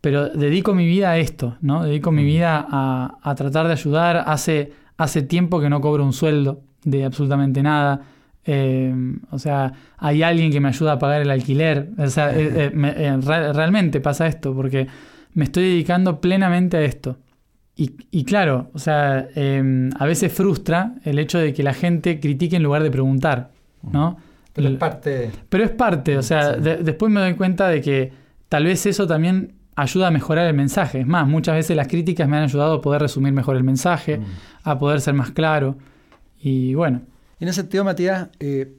pero dedico mi vida a esto, ¿no? Dedico mi vida a, tratar de ayudar. Hace, hace tiempo que no cobro un sueldo de absolutamente nada. Eh, o sea, hay alguien que me ayuda a pagar el alquiler. O sea, eh, eh, realmente pasa esto, porque me estoy dedicando plenamente a esto. Y, claro, o sea, em, a veces frustra el hecho de que la gente critique en lugar de preguntar, ¿no? Pero es parte. Pero es parte, o sea, después me doy cuenta de que tal vez eso también ayuda a mejorar el mensaje. Es más, muchas veces las críticas me han ayudado a poder resumir mejor el mensaje, Mm. a poder ser más claro. Y bueno, En ese sentido, Matías, eh,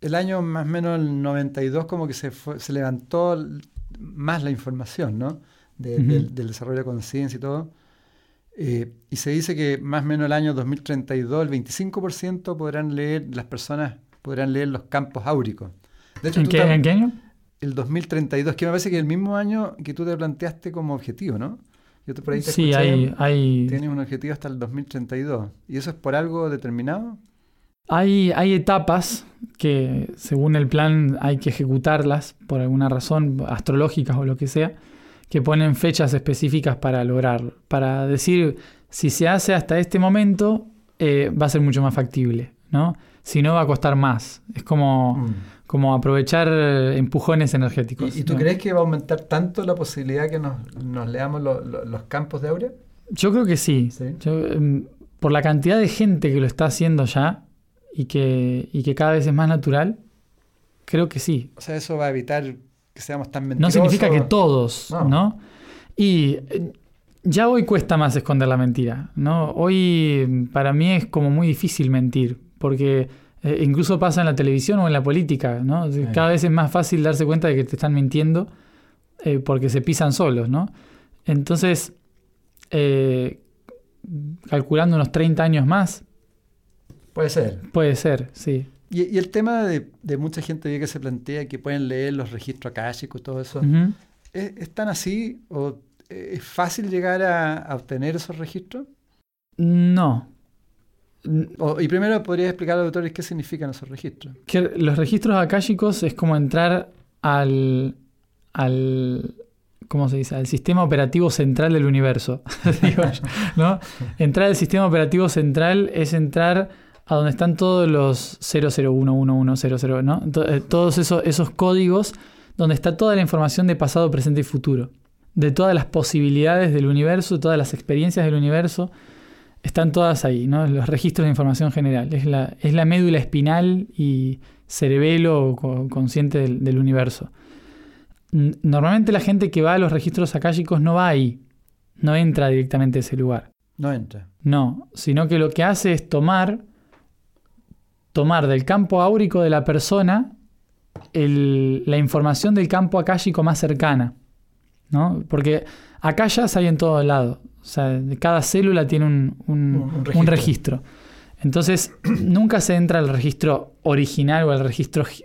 el año más o menos el 92 como que se, fue- se levantó más la información, ¿no? De- del, del desarrollo de conciencia y todo. Eh, y se dice que más o menos el año 2032 el 25% podrán leer, las personas podrán leer los campos áuricos. De hecho, ¿en qué, en qué año? el 2032, que me parece que es el mismo año que tú te planteaste como objetivo, ¿no? Yo te, por ahí te Sí, escuché, hay, hay, tienes un objetivo hasta el 2032. ¿Y eso es por algo determinado? hay, hay etapas que según el plan hay que ejecutarlas por alguna razón, astrológicas o lo que sea, que ponen fechas específicas para lograrlo. Para decir, si se hace hasta este momento, eh, va a ser mucho más factible, ¿no? Si no, va a costar más. Es como, como aprovechar eh, empujones energéticos. ¿Y, tú crees que va a aumentar tanto la posibilidad que nos, nos leamos lo- lo- los campos de Aurea? Yo creo que sí. Sí. Yo, em, por la cantidad de gente que lo está haciendo ya y que, y que cada vez es más natural, creo que sí. O sea, eso va a evitar que seamos tan No mentirosos. significa que todos, No. ¿no? Y eh, ya hoy cuesta más esconder la mentira, ¿no? Hoy mm, para mí es como muy difícil mentir, porque eh, incluso pasa en la televisión o en la política, ¿no? Sí. Cada vez es más fácil darse cuenta de que te están mintiendo eh, porque se pisan solos, ¿no? Entonces, eh, calculando unos 30 años más, Puede ser. puede ser, sí. Y, y el tema de, de mucha gente que se plantea que pueden leer los registros akáshicos y todo eso. ¿es, es tan así o eh, es fácil llegar a, a obtener esos registros? No. O- y primero podrías explicar a los autores qué significan esos registros. que los registros akáshicos es como entrar al, al ¿cómo se dice? al sistema operativo central del universo. digo yo, ¿no? Entrar al sistema operativo central es entrar a donde están todos los 001100, ¿no? Eh, Todos esos, esos códigos donde está toda la información de pasado, presente y futuro. De todas las posibilidades del universo, todas las experiencias del universo, están todas ahí, ¿no? Los registros de información general. Es la, es la médula espinal y cerebelo co- consciente del, del universo. Normalmente la gente que va a los registros akáshicos no va ahí, no entra directamente a ese lugar. No entra. No, sino que lo que hace es tomar, tomar del campo áurico de la persona el- la información del campo akáshico más cercana. ¿no? Porque akashas hay en todo lado. O sea, cada célula tiene un, un- Un- un un registro. Entonces, nunca se entra al registro original o al registro gi-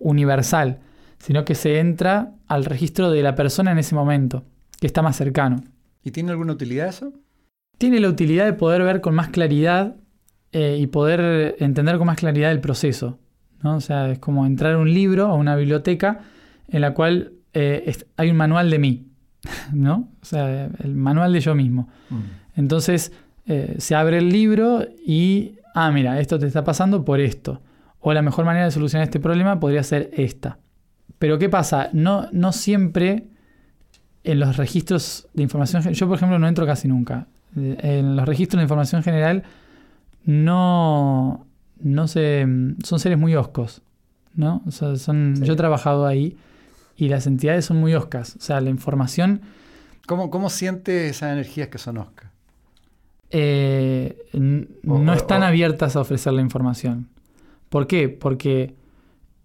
universal, sino que se entra al registro de la persona en ese momento, que está más cercano ¿Y tiene alguna utilidad eso? tiene la utilidad de poder ver con más claridad eh, y poder entender con más claridad el proceso. ¿no? O sea, es como entrar a un libro o una biblioteca en la cual eh, hay un manual de mí, ¿no? O sea, el manual de yo mismo. Entonces eh, se abre el libro y, ah, mira, esto te está pasando por esto. O la mejor manera de solucionar este problema podría ser esta. Pero ¿qué pasa? No, no siempre en los registros de información, yo por ejemplo no entro casi nunca. En los registros de información general no, no se, son seres muy oscos, ¿no? O sea, son, Sí. Yo he trabajado ahí y las entidades son muy oscas. O sea, la información ¿Cómo, cómo siente esas energías que son Oscar? eh, O- no o- están o- abiertas a ofrecer la información. ¿Por qué? Porque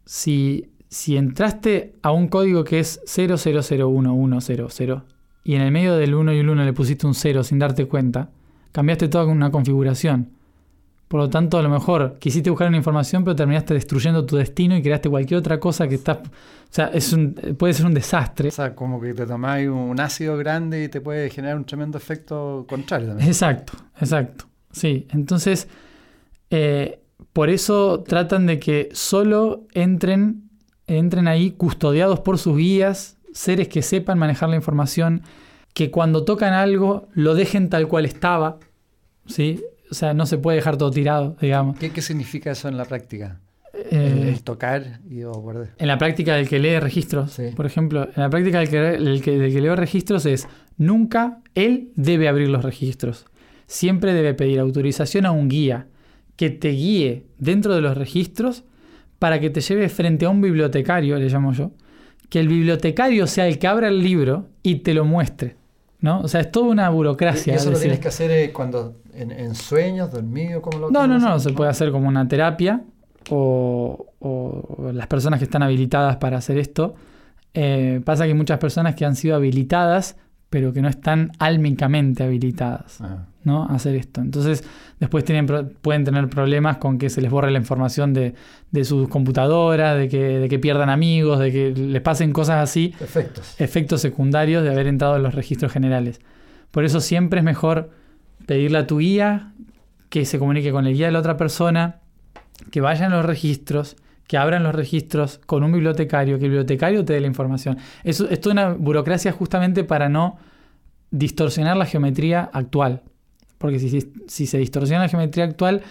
si, si entraste a un código que es 00011000 y en el medio del 1 y el 1 le pusiste un 0 sin darte cuenta, cambiaste toda una configuración. Por lo tanto, a lo mejor quisiste buscar una información, pero terminaste destruyendo tu destino y creaste cualquier otra cosa que está. O sea, es un, puede ser un desastre. O sea, como que te tomáis un ácido grande y te puede generar un tremendo efecto contrario también. Exacto, exacto. Sí, entonces, eh, por eso tratan de que solo entren, entren ahí custodiados por sus guías, seres que sepan manejar la información, que cuando tocan algo lo dejen tal cual estaba, ¿sí? O sea, no se puede dejar todo tirado, digamos. ¿Qué, qué significa eso en la práctica? El, Eh, el tocar y en la práctica del que lee registros, Sí. por ejemplo, en la práctica del que, del que, del que lee registros es nunca él debe abrir los registros. Siempre debe pedir autorización a un guía que te guíe dentro de los registros para que te lleve frente a un bibliotecario, le llamo yo, que el bibliotecario sea el que abra el libro y te lo muestre. ¿no? O sea, es toda una burocracia. ¿Y eso es lo decir- tienes que hacer eh, cuando en, en sueños, dormido? ¿cómo lo No, no, no, se puede hacer como una terapia o, o las personas que están habilitadas para hacer esto. Eh, pasa que hay muchas personas que han sido habilitadas, pero que no están álmicamente habilitadas Ajá. ¿no? a hacer esto. Entonces, después tienen, pueden tener problemas con que se les borre la información de, de sus computadoras, de que, de que pierdan amigos, de que les pasen cosas así Efectos. efectos secundarios de haber entrado en los registros generales. Por eso siempre es mejor pedirle a tu guía que se comunique con el guía de la otra persona, que vayan a los registros, que abran los registros con un bibliotecario, que el bibliotecario te dé la información. Eso es toda una burocracia justamente para no distorsionar la geometría actual. Porque si, si- si se distorsiona la geometría actual,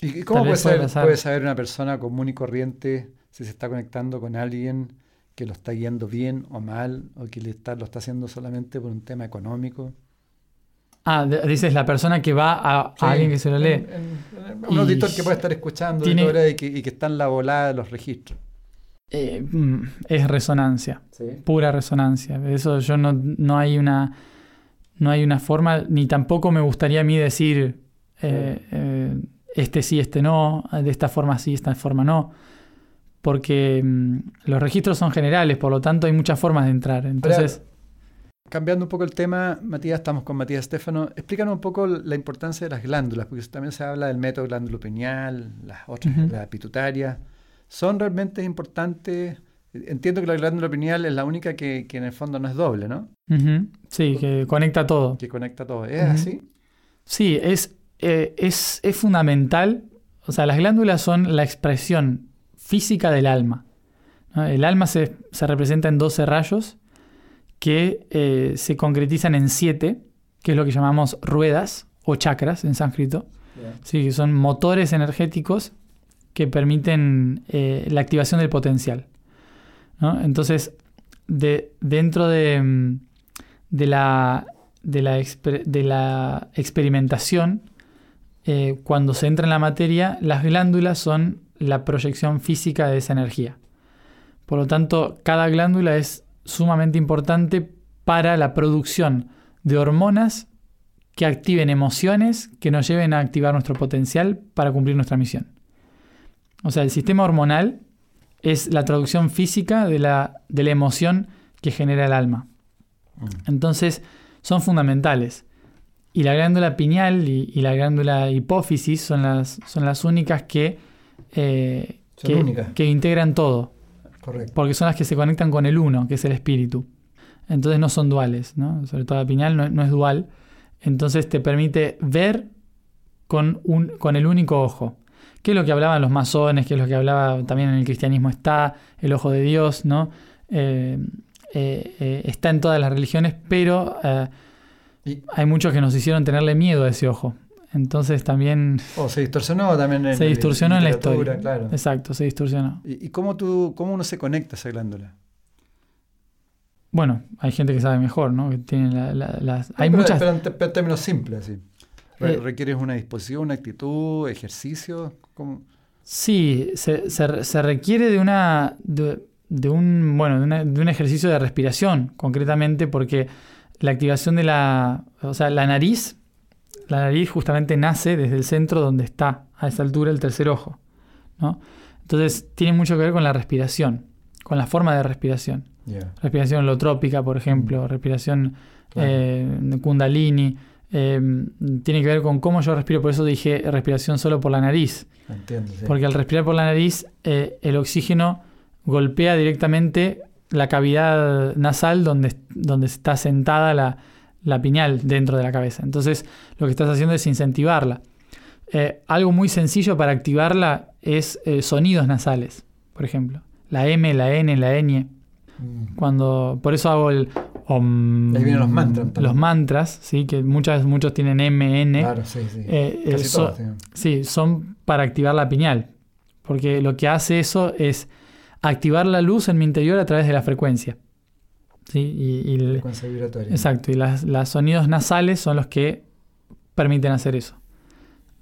¿Y cómo puede saber, puede saber una persona común y corriente si se está conectando con alguien que lo está guiando bien o mal, o que le está, lo está haciendo solamente por un tema económico? Ah, dices la persona que va a, alguien que se lo lee. en- en- en- un Y auditor que puede estar escuchando tiene- y que, y que está en la volada de los registros. Eh, mm, es resonancia. Sí. pura resonancia. Eso yo no, no hay una no hay una forma, ni tampoco me gustaría a mí decir eh, eh, este sí, este no, de esta forma sí, esta forma no. Porque mm, los registros son generales, por lo tanto hay muchas formas de entrar. Entonces, Cambiando un poco el tema, Matías, estamos con Matías Estefano. Explícanos un poco la importancia de las glándulas, porque también se habla del método glándula pineal, las otras, Ujú. la pituitaria. ¿Son realmente importantes? Entiendo que la glándula pineal es la única que, que en el fondo no es doble, ¿no? ujú, sí, que conecta todo. Que conecta todo. ¿Es Ujú. así? Sí, es, eh, es, es fundamental. O sea, las glándulas son la expresión física del alma. ¿no? El alma se, se representa en 12 rayos que eh, se concretizan en 7, que es lo que llamamos ruedas o chakras en sánscrito. Sí, que son motores energéticos que permiten eh, la activación del potencial. ¿no? Entonces, de, dentro de, de la, de, la exper- de la experimentación, eh, cuando se entra en la materia, las glándulas son la proyección física de esa energía. Por lo tanto, cada glándula es sumamente importante para la producción de hormonas que activen emociones que nos lleven a activar nuestro potencial para cumplir nuestra misión. O sea, el sistema hormonal es la traducción física de la, de la emoción que genera el alma. Mm. Entonces, son fundamentales. Y la glándula pineal y, y la glándula hipófisis son las, son las únicas que, eh, que integran todo, Correcto. porque son las que se conectan con el uno, que es el espíritu. Entonces no son duales, ¿no? sobre todo la pineal no, no es dual. Entonces te permite ver con, un, con el único ojo. Que es lo que hablaban los masones, que es lo que hablaba también en el cristianismo está, el ojo de Dios, ¿no? Eh, eh, eh, está en todas las religiones, pero hay muchos que nos hicieron tenerle miedo a ese ojo. Entonces también oh, se distorsionó también en se distorsionó en la historia. Claro. Exacto, se distorsionó. ¿Y, y cómo, tú, cómo uno se conecta a esa glándula? Bueno, hay gente que sabe mejor, ¿no? Que tiene la- la- las... Hay pero, muchas... pero en, pero en términos simples, sí. Re- Eh, ¿Requieres una disposición, una actitud, ejercicio? ¿Cómo? Sí, se, se- se requiere de una de, de un bueno de, una- de un ejercicio de respiración, concretamente, porque la activación de la, o sea, la nariz, la nariz justamente nace desde el centro donde está a esa altura el tercer ojo, ¿no? Entonces tiene mucho que ver con la respiración, con la forma de respiración. Respiración holotrópica, por ejemplo, respiración Mm. Claro. eh, kundalini, eh, tiene que ver con cómo yo respiro, por eso dije respiración solo por la nariz. Entiendo. sí. Porque al respirar por la nariz, eh, el oxígeno golpea directamente la cavidad nasal donde, donde está sentada la, la pineal dentro de la cabeza. Entonces, lo que estás haciendo es incentivarla. Eh, algo muy sencillo para activarla es eh, sonidos nasales, por ejemplo. La M, la N, la ñ. Mm. Cuando, por eso hago el om, Ahí vienen los mantras también. Los mantras, ¿sí? que muchas, muchos tienen M, N. Claro, sí, sí. Eh, Casi so- todos, sí. Son para activar la pineal. Porque lo que hace eso es activar la luz en mi interior a través de la frecuencia. ¿Sí? Y, y el- Frecuencia vibratoria. exacto. Y las, los sonidos nasales son los que permiten hacer eso.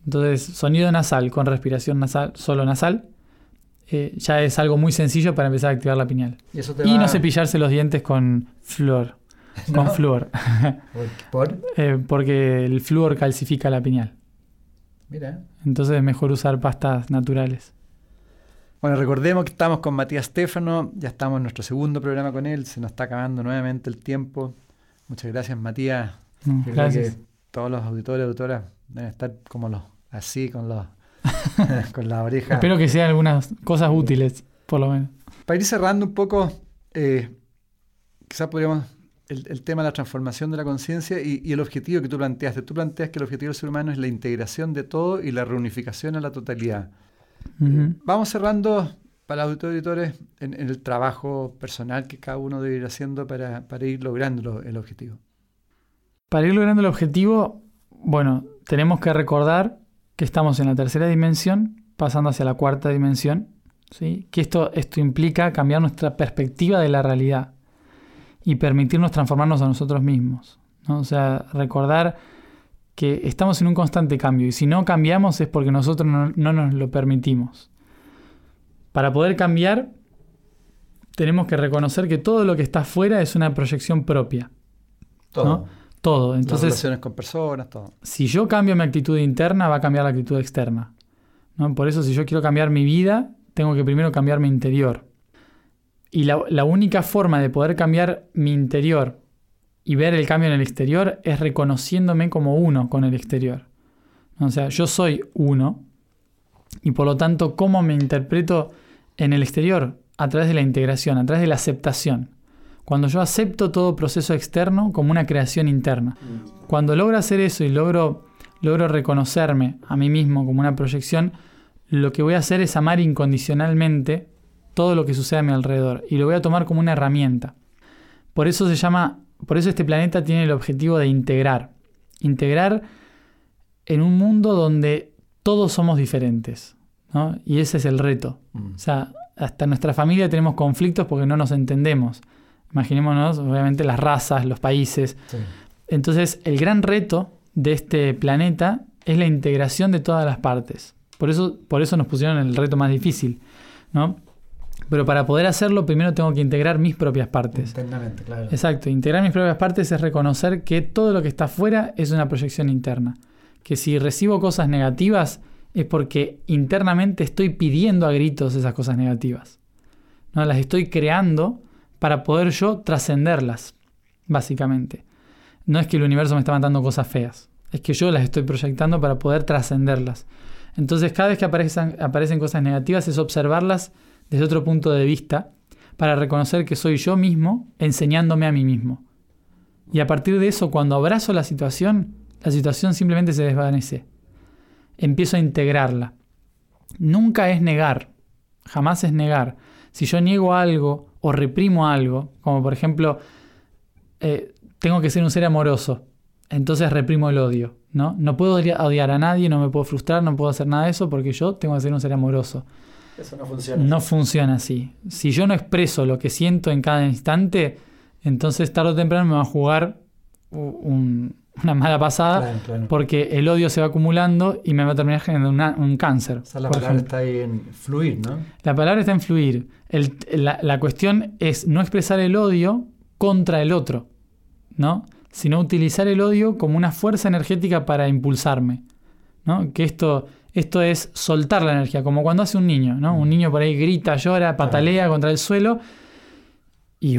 Entonces, sonido nasal con respiración nasal, solo nasal, eh, ya es algo muy sencillo para empezar a activar la pineal. Y, eso te Y va- no cepillarse los dientes con flúor. Con flúor. ¿Por? Eh, porque el flúor calcifica la pineal. Mira. Entonces es mejor usar pastas naturales. Bueno, recordemos que estamos con Matías Stefano, ya estamos en nuestro segundo programa con él, se nos está acabando nuevamente el tiempo. Muchas gracias, Matías. Mm, Gracias. que todos los auditores y auditoras deben estar como los así, con los con la oreja. Espero que sean algunas cosas útiles, por lo menos. Para ir cerrando un poco, eh, quizás podríamos el, el tema de la transformación de la conciencia y, y el objetivo que tú planteaste. Tú planteas que el objetivo del ser humano es la integración de todo y la reunificación a la totalidad. Ujú. Vamos cerrando para los auditores en, en el trabajo personal que cada uno debe ir haciendo para, para ir logrando lo- el objetivo. Para ir logrando el objetivo, bueno, tenemos que recordar que estamos en la tercera dimensión, pasando hacia la cuarta dimensión, ¿sí? que esto, esto implica cambiar nuestra perspectiva de la realidad y permitirnos transformarnos a nosotros mismos. ¿no? O sea, recordar que estamos en un constante cambio y si no cambiamos es porque nosotros no, no nos lo permitimos. Para poder cambiar, tenemos que reconocer que todo lo que está afuera es una proyección propia. Todo. Todo. Las Entonces, relaciones con personas, todo. si yo cambio mi actitud interna, va a cambiar la actitud externa. ¿no? Por eso, si yo quiero cambiar mi vida, tengo que primero cambiar mi interior. Y la, la única forma de poder cambiar mi interior y ver el cambio en el exterior es reconociéndome como uno con el exterior. O sea, yo soy uno y por lo tanto, ¿cómo me interpreto en el exterior? A través de la integración, a través de la aceptación. Cuando yo acepto todo proceso externo como una creación interna. Cuando logro hacer eso y logro, logro reconocerme a mí mismo como una proyección, lo que voy a hacer es amar incondicionalmente todo lo que sucede a mi alrededor y lo voy a tomar como una herramienta. Por eso se llama, por eso este planeta tiene el objetivo de integrar. Integrar en un mundo donde todos somos diferentes. ¿no? Y ese es el reto. O sea, hasta nuestra familia tenemos conflictos porque no nos entendemos. Imaginémonos, obviamente, las razas, los países. Sí. Entonces, el gran reto de este planeta es la integración de todas las partes. Por eso, por eso nos pusieron el reto más difícil, ¿no? Pero para poder hacerlo, primero tengo que integrar mis propias partes. Internamente, claro. Exacto, integrar mis propias partes es reconocer que todo lo que está afuera es una proyección interna. Que si recibo cosas negativas es porque internamente estoy pidiendo a gritos esas cosas negativas. ¿no? Las estoy creando para poder yo trascenderlas, básicamente. No es que el universo me está mandando cosas feas, es que yo las estoy proyectando para poder trascenderlas. Entonces cada vez que aparecen, aparecen cosas negativas es observarlas desde otro punto de vista para reconocer que soy yo mismo enseñándome a mí mismo. Y a partir de eso, cuando abrazo la situación, la situación simplemente se desvanece. Empiezo a integrarla. Nunca es negar, jamás es negar. Si yo niego algo o reprimo algo, como por ejemplo, eh, tengo que ser un ser amoroso, entonces reprimo el odio. ¿no? no puedo odia- odiar a nadie, no me puedo frustrar, no puedo hacer nada de eso porque yo tengo que ser un ser amoroso. Eso no funciona. No funciona así. Si yo no expreso lo que siento en cada instante, entonces tarde o temprano me va a jugar un- una mala pasada Claro, claro. porque el odio se va acumulando y me va a terminar generando una- un cáncer. O sea, la palabra ejemplo. está ahí en fluir, ¿no? La palabra está en fluir. El- la, la cuestión es no expresar el odio contra el otro, ¿no? Sino utilizar el odio como una fuerza energética para impulsarme, ¿no? Que esto, esto es soltar la energía, como cuando hace un niño, ¿no? Un niño por ahí grita, llora, patalea contra el suelo y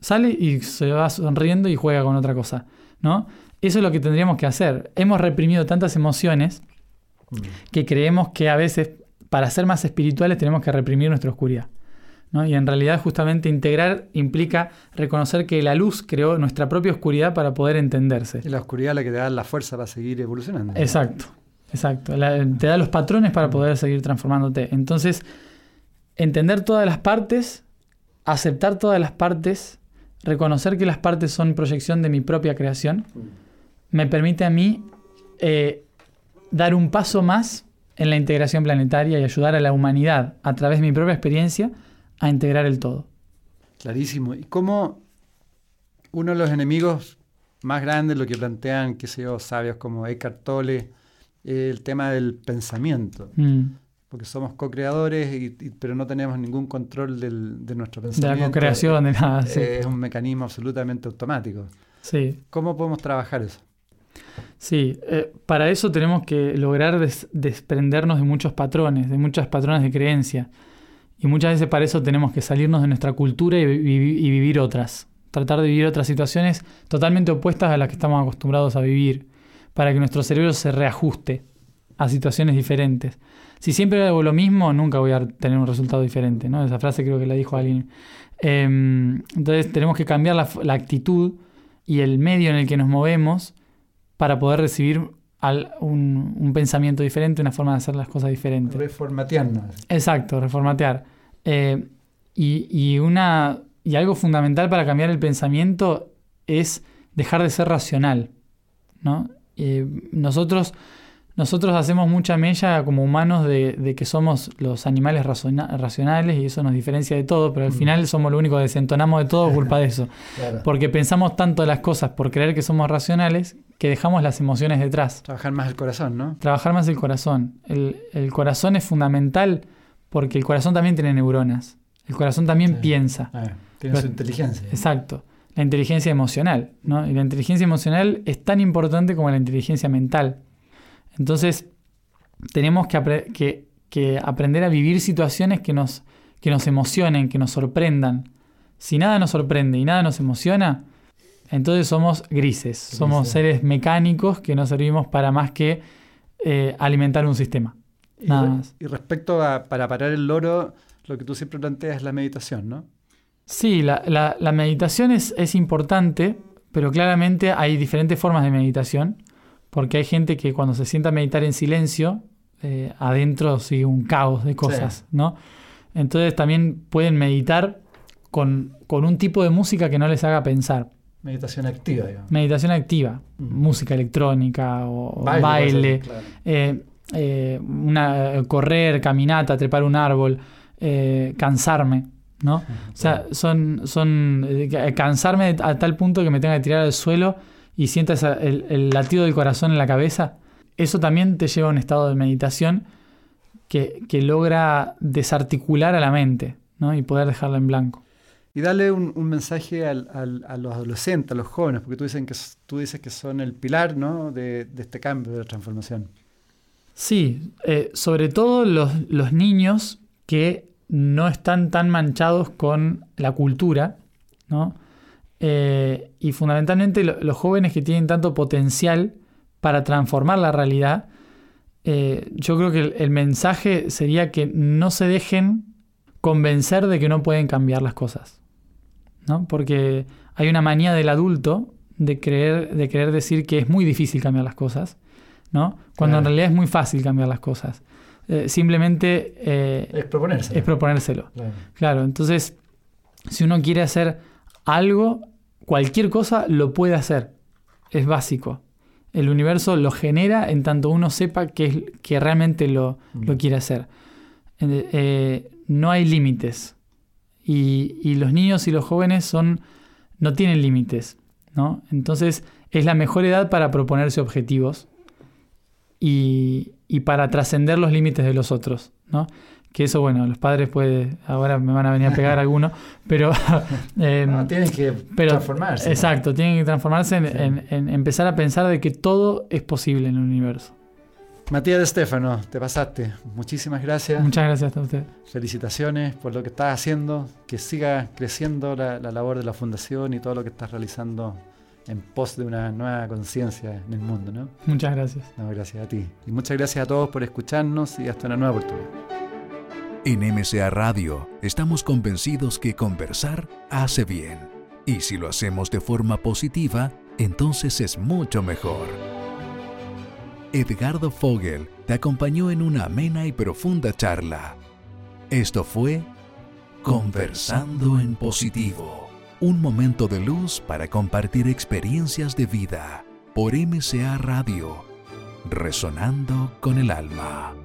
sale y se va sonriendo y juega con otra cosa, ¿no? Eso es lo que tendríamos que hacer. Hemos reprimido tantas emociones que creemos que a veces para ser más espirituales tenemos que reprimir nuestra oscuridad. ¿no? Y en realidad justamente integrar implica reconocer que la luz creó nuestra propia oscuridad para poder entenderse. Y la oscuridad es la que te da la fuerza para seguir evolucionando. Exacto, exacto. La- te da los patrones para poder seguir transformándote. Entonces, entender todas las partes, aceptar todas las partes, reconocer que las partes son proyección de mi propia creación, me permite a mí eh, dar un paso más en la integración planetaria y ayudar a la humanidad a través de mi propia experiencia a integrar el todo. Clarísimo. ¿Y cómo uno de los enemigos más grandes, lo que plantean, qué sé yo, sabios como Eckhart Tolle, el tema del pensamiento? Mm, porque somos co-creadores, y- y- pero no tenemos ningún control del- de nuestro De pensamiento. la co-creación, de nada. Sí. Es un mecanismo absolutamente automático. sí. ¿Cómo podemos trabajar eso? Sí, eh, para eso tenemos que lograr des- desprendernos de muchos patrones, de muchas patrones de creencia. Y muchas veces para eso tenemos que salirnos de nuestra cultura y, vi- y vivir otras. Tratar de vivir otras situaciones totalmente opuestas a las que estamos acostumbrados a vivir, para que nuestro cerebro se reajuste a situaciones diferentes. Si siempre hago lo mismo, nunca voy a tener un resultado diferente. ¿no? Esa frase creo que la dijo alguien. Em, entonces tenemos que cambiar la, actitud y el medio en el que nos movemos para poder recibir al- un, un pensamiento diferente, una forma de hacer las cosas diferentes. Reformatearnos. Exacto, reformatear. Eh, y, y una, y algo fundamental para cambiar el pensamiento es dejar de ser racional. ¿no? Eh, nosotros, nosotros hacemos mucha mella como humanos de, de que somos los animales razona- racionales y eso nos diferencia de todo, pero al Mm. final somos lo único que desentonamos de todo culpa de eso. Claro. Porque pensamos tanto las cosas por creer que somos racionales que dejamos las emociones detrás. Trabajar más el corazón, ¿no? Trabajar más el corazón. El, el corazón es fundamental porque el corazón también tiene neuronas. El corazón también Sí. piensa. Ah, tiene Pero- su inteligencia. Exacto. La inteligencia emocional. ¿no? Y la inteligencia emocional es tan importante como la inteligencia mental. Entonces, tenemos que, apre- que- que aprender a vivir situaciones que nos, que nos emocionen, que nos sorprendan. Si nada nos sorprende y nada nos emociona, entonces somos grises. Somos seres mecánicos que no servimos para más que eh, alimentar un sistema. Y, Nada re- más. y respecto a para parar el loro, lo que tú siempre planteas es la meditación, ¿no? Sí, la, la- la meditación es, es importante, pero claramente hay diferentes formas de meditación, porque hay gente que cuando se sienta a meditar en silencio, eh, adentro sigue un caos de cosas, ¿no? Entonces también pueden meditar con, con un tipo de música que no les haga pensar. Meditación activa, digamos. Meditación activa, Mm. música electrónica o Baile, claro. eh, eh, una, correr, caminata, trepar un árbol, cansarme, ¿no? O sea, son, son eh, ca- cansarme a tal punto que me tenga que tirar al suelo y sientas el, el latido del corazón en la cabeza. Eso también te lleva a un estado de meditación que, que logra desarticular a la mente ¿no? y poder dejarla en blanco. Y darle un, un mensaje al- al- a los adolescentes, a los jóvenes, porque tú, dicen que, tú dices que son el pilar ¿no? de, de este cambio, de transformación. Sí, eh, sobre todo los, los niños que no están tan manchados con la cultura, ¿no? Eh, y fundamentalmente lo- los jóvenes que tienen tanto potencial para transformar la realidad, eh, yo creo que el, el mensaje sería que no se dejen convencer de que no pueden cambiar las cosas, ¿no? Porque hay una manía del adulto de creer, de querer decir que es muy difícil cambiar las cosas, ¿no? Cuando en realidad es muy fácil cambiar las cosas. Eh, simplemente eh, Es proponerse. es proponérselo. Claro. Claro, entonces, si uno quiere hacer algo, cualquier cosa lo puede hacer. Es básico. El universo lo genera en tanto uno sepa que, es, que realmente lo, lo Mm. quiere hacer. Eh, no hay límites. Y, y los niños y los jóvenes son, no tienen límites. ¿no? Entonces, es la mejor edad para proponerse objetivos y, y para trascender los límites de los otros. ¿no? Que eso, bueno, los padres puede, ahora me van a venir a pegar algunos, pero... eh, No, tienen que pero- transformarse. ¿no? Exacto, tienen que transformarse en, Sí. en- en empezar a pensar de que todo es posible en el universo. Matías de Stefano, te pasaste. Muchísimas gracias. Muchas gracias a usted. Felicitaciones por lo que estás haciendo. Que siga creciendo la, la labor de la Fundación y todo lo que estás realizando en pos de una nueva conciencia en el mundo. ¿no? Muchas gracias. No, gracias a ti. Y muchas gracias a todos por escucharnos y hasta una nueva oportunidad. En MCA Radio estamos convencidos que conversar hace bien. Y si lo hacemos de forma positiva, entonces es mucho mejor. Edgardo Fogel te acompañó en una amena y profunda charla. Esto fue Conversando en Positivo, un momento de luz para compartir experiencias de vida por MCA Radio, resonando con el alma.